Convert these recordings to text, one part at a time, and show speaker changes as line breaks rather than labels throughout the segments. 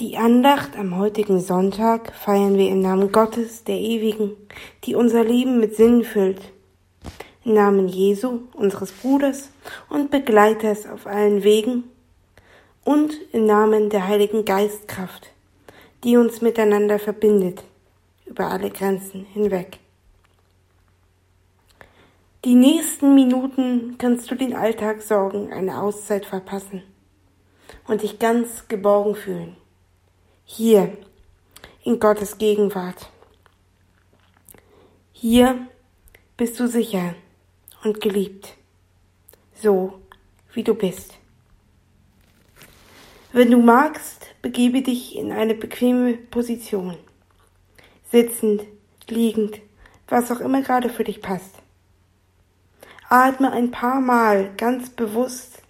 Die Andacht am heutigen Sonntag feiern wir im Namen Gottes, der Ewigen, die unser Leben mit Sinn füllt. Im Namen Jesu, unseres Bruders und Begleiters auf allen Wegen und im Namen der Heiligen Geistkraft, die uns miteinander verbindet, über alle Grenzen hinweg. Die nächsten Minuten kannst du den Alltagssorgen eine Auszeit verpassen und dich ganz geborgen fühlen hier in Gottes Gegenwart. Hier bist du sicher und geliebt, so wie du bist. Wenn du magst, begebe dich in eine bequeme Position, sitzend, liegend, was auch immer gerade für dich passt. Atme ein paar Mal ganz bewusst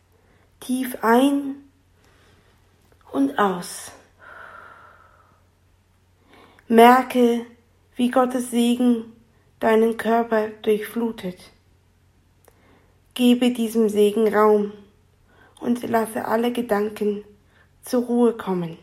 tief ein und aus. Merke, wie Gottes Segen deinen Körper durchflutet. Gebe diesem Segen Raum und lasse alle Gedanken zur Ruhe kommen.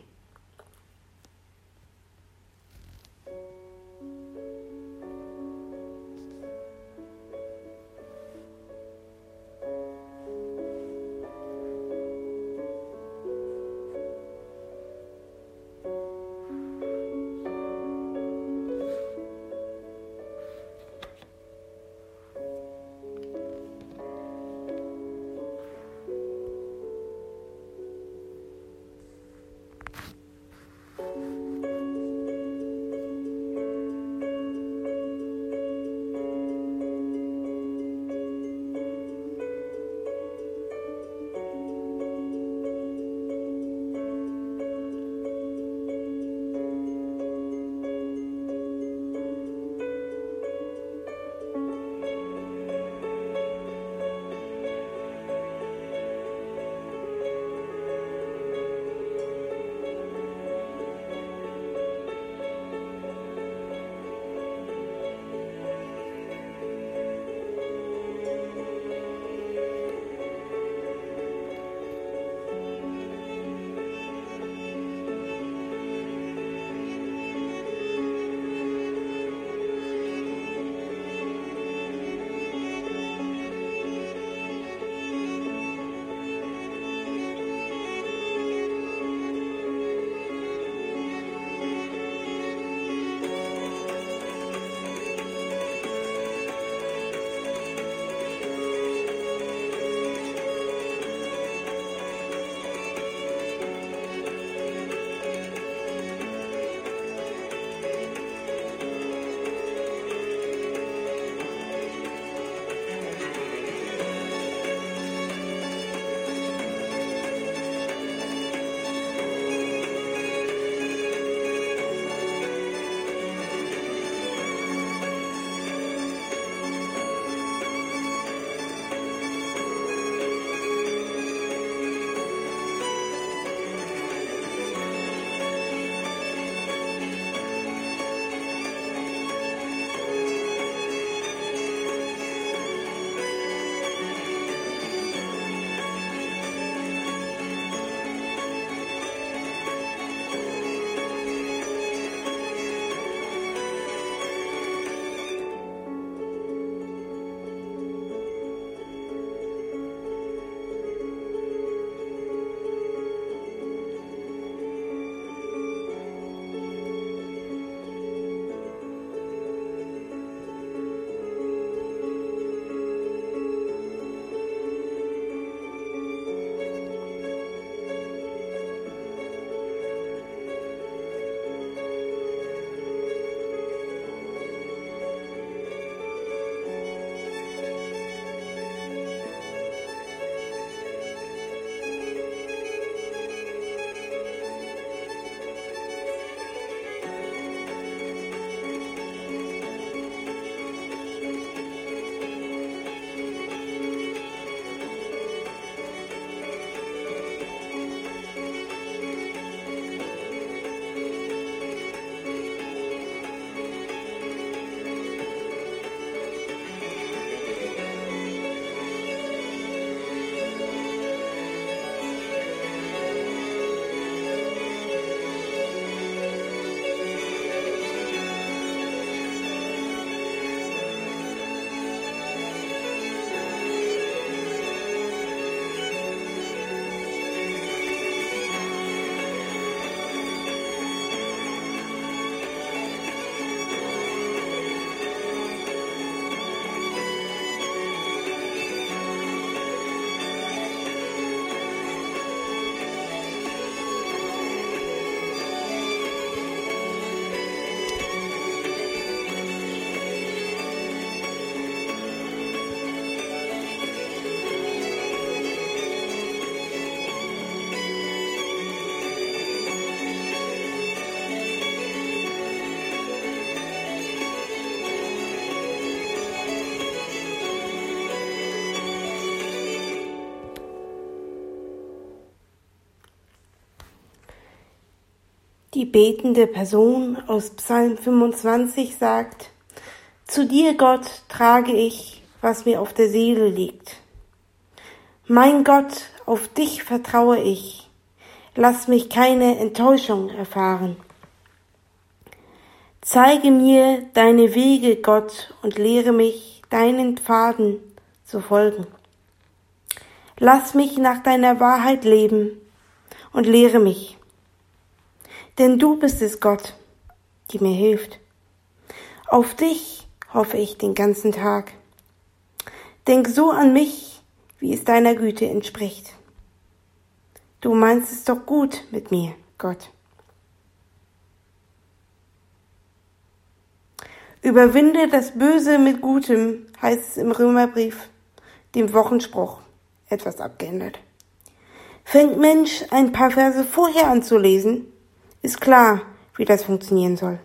Die betende Person aus Psalm 25 sagt, Zu dir, Gott, trage ich, was mir auf der Seele liegt. Mein Gott, auf dich vertraue ich. Lass mich keine Enttäuschung erfahren. Zeige mir deine Wege, Gott, und lehre mich, deinen Pfaden zu folgen. Lass mich nach deiner Wahrheit leben und lehre mich denn du bist es, Gott, die mir hilft. Auf dich hoffe ich den ganzen Tag. Denk so an mich, wie es deiner Güte entspricht. Du meinst es doch gut mit mir, Gott. Überwinde das Böse mit Gutem, heißt es im Römerbrief, dem Wochenspruch, etwas abgeändert. Fängt Mensch ein paar Verse vorher an zu lesen, ist klar, wie das funktionieren soll.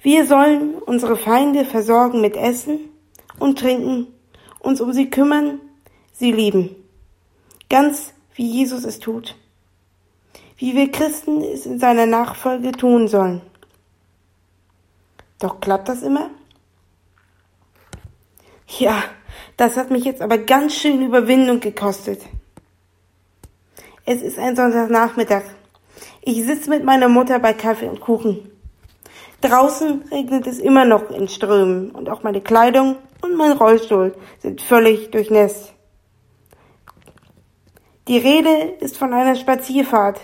Wir sollen unsere Feinde versorgen mit Essen und Trinken, uns um sie kümmern, sie lieben. Ganz wie Jesus es tut. Wie wir Christen es in seiner Nachfolge tun sollen. Doch klappt das immer? Ja, das hat mich jetzt aber ganz schön Überwindung gekostet. Es ist ein Sonntagnachmittag ich sitze mit meiner Mutter bei Kaffee und Kuchen. Draußen regnet es immer noch in Strömen und auch meine Kleidung und mein Rollstuhl sind völlig durchnässt. Die Rede ist von einer Spazierfahrt.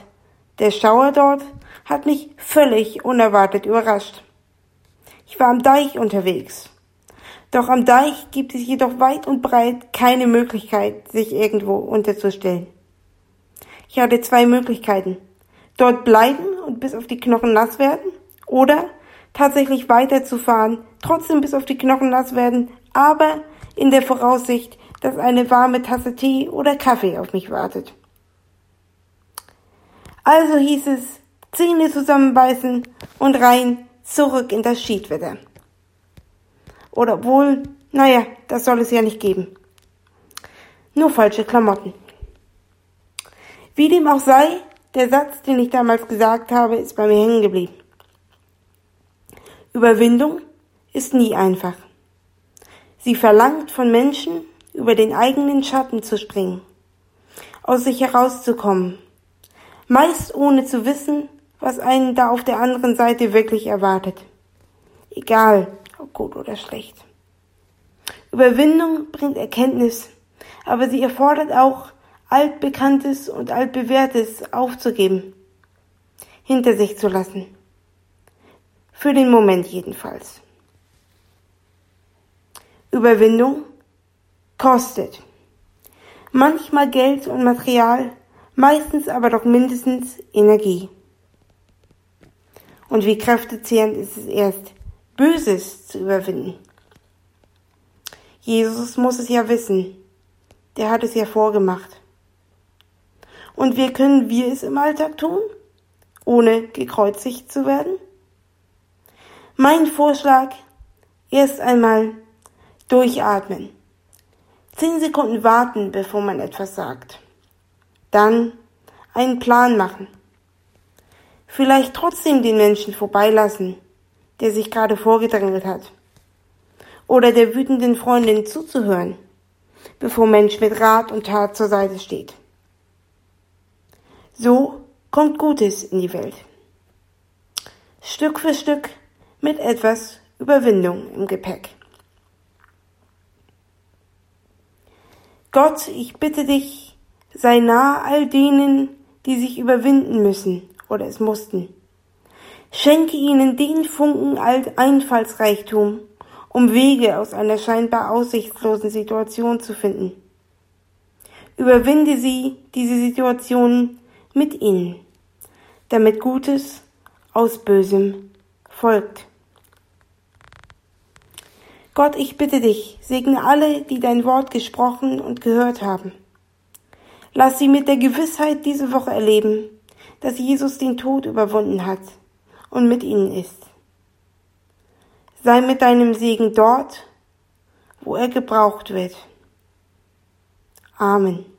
Der Schauer dort hat mich völlig unerwartet überrascht. Ich war am Deich unterwegs. Doch am Deich gibt es jedoch weit und breit keine Möglichkeit, sich irgendwo unterzustellen. Ich hatte zwei Möglichkeiten dort bleiben und bis auf die Knochen nass werden oder tatsächlich weiterzufahren, trotzdem bis auf die Knochen nass werden, aber in der Voraussicht, dass eine warme Tasse Tee oder Kaffee auf mich wartet. Also hieß es, Zähne zusammenbeißen und rein zurück in das Schiedwetter. Oder wohl, naja, das soll es ja nicht geben. Nur falsche Klamotten. Wie dem auch sei, der Satz, den ich damals gesagt habe, ist bei mir hängen geblieben. Überwindung ist nie einfach. Sie verlangt von Menschen, über den eigenen Schatten zu springen, aus sich herauszukommen, meist ohne zu wissen, was einen da auf der anderen Seite wirklich erwartet. Egal, ob gut oder schlecht. Überwindung bringt Erkenntnis, aber sie erfordert auch Altbekanntes und Altbewährtes aufzugeben, hinter sich zu lassen. Für den Moment jedenfalls. Überwindung kostet. Manchmal Geld und Material, meistens aber doch mindestens Energie. Und wie kräftezehrend ist es erst, Böses zu überwinden. Jesus muss es ja wissen. Der hat es ja vorgemacht. Und wie können wir es im Alltag tun, ohne gekreuzigt zu werden? Mein Vorschlag, erst einmal durchatmen. Zehn Sekunden warten, bevor man etwas sagt. Dann einen Plan machen. Vielleicht trotzdem den Menschen vorbeilassen, der sich gerade vorgedrängelt hat. Oder der wütenden Freundin zuzuhören, bevor Mensch mit Rat und Tat zur Seite steht. So kommt Gutes in die Welt. Stück für Stück mit etwas Überwindung im Gepäck. Gott, ich bitte dich, sei nah all denen, die sich überwinden müssen oder es mussten. Schenke ihnen den Funken Einfallsreichtum, um Wege aus einer scheinbar aussichtslosen Situation zu finden. Überwinde sie, diese Situationen, mit ihnen, damit Gutes aus Bösem folgt. Gott, ich bitte dich, segne alle, die dein Wort gesprochen und gehört haben. Lass sie mit der Gewissheit diese Woche erleben, dass Jesus den Tod überwunden hat und mit ihnen ist. Sei mit deinem Segen dort, wo er gebraucht wird. Amen.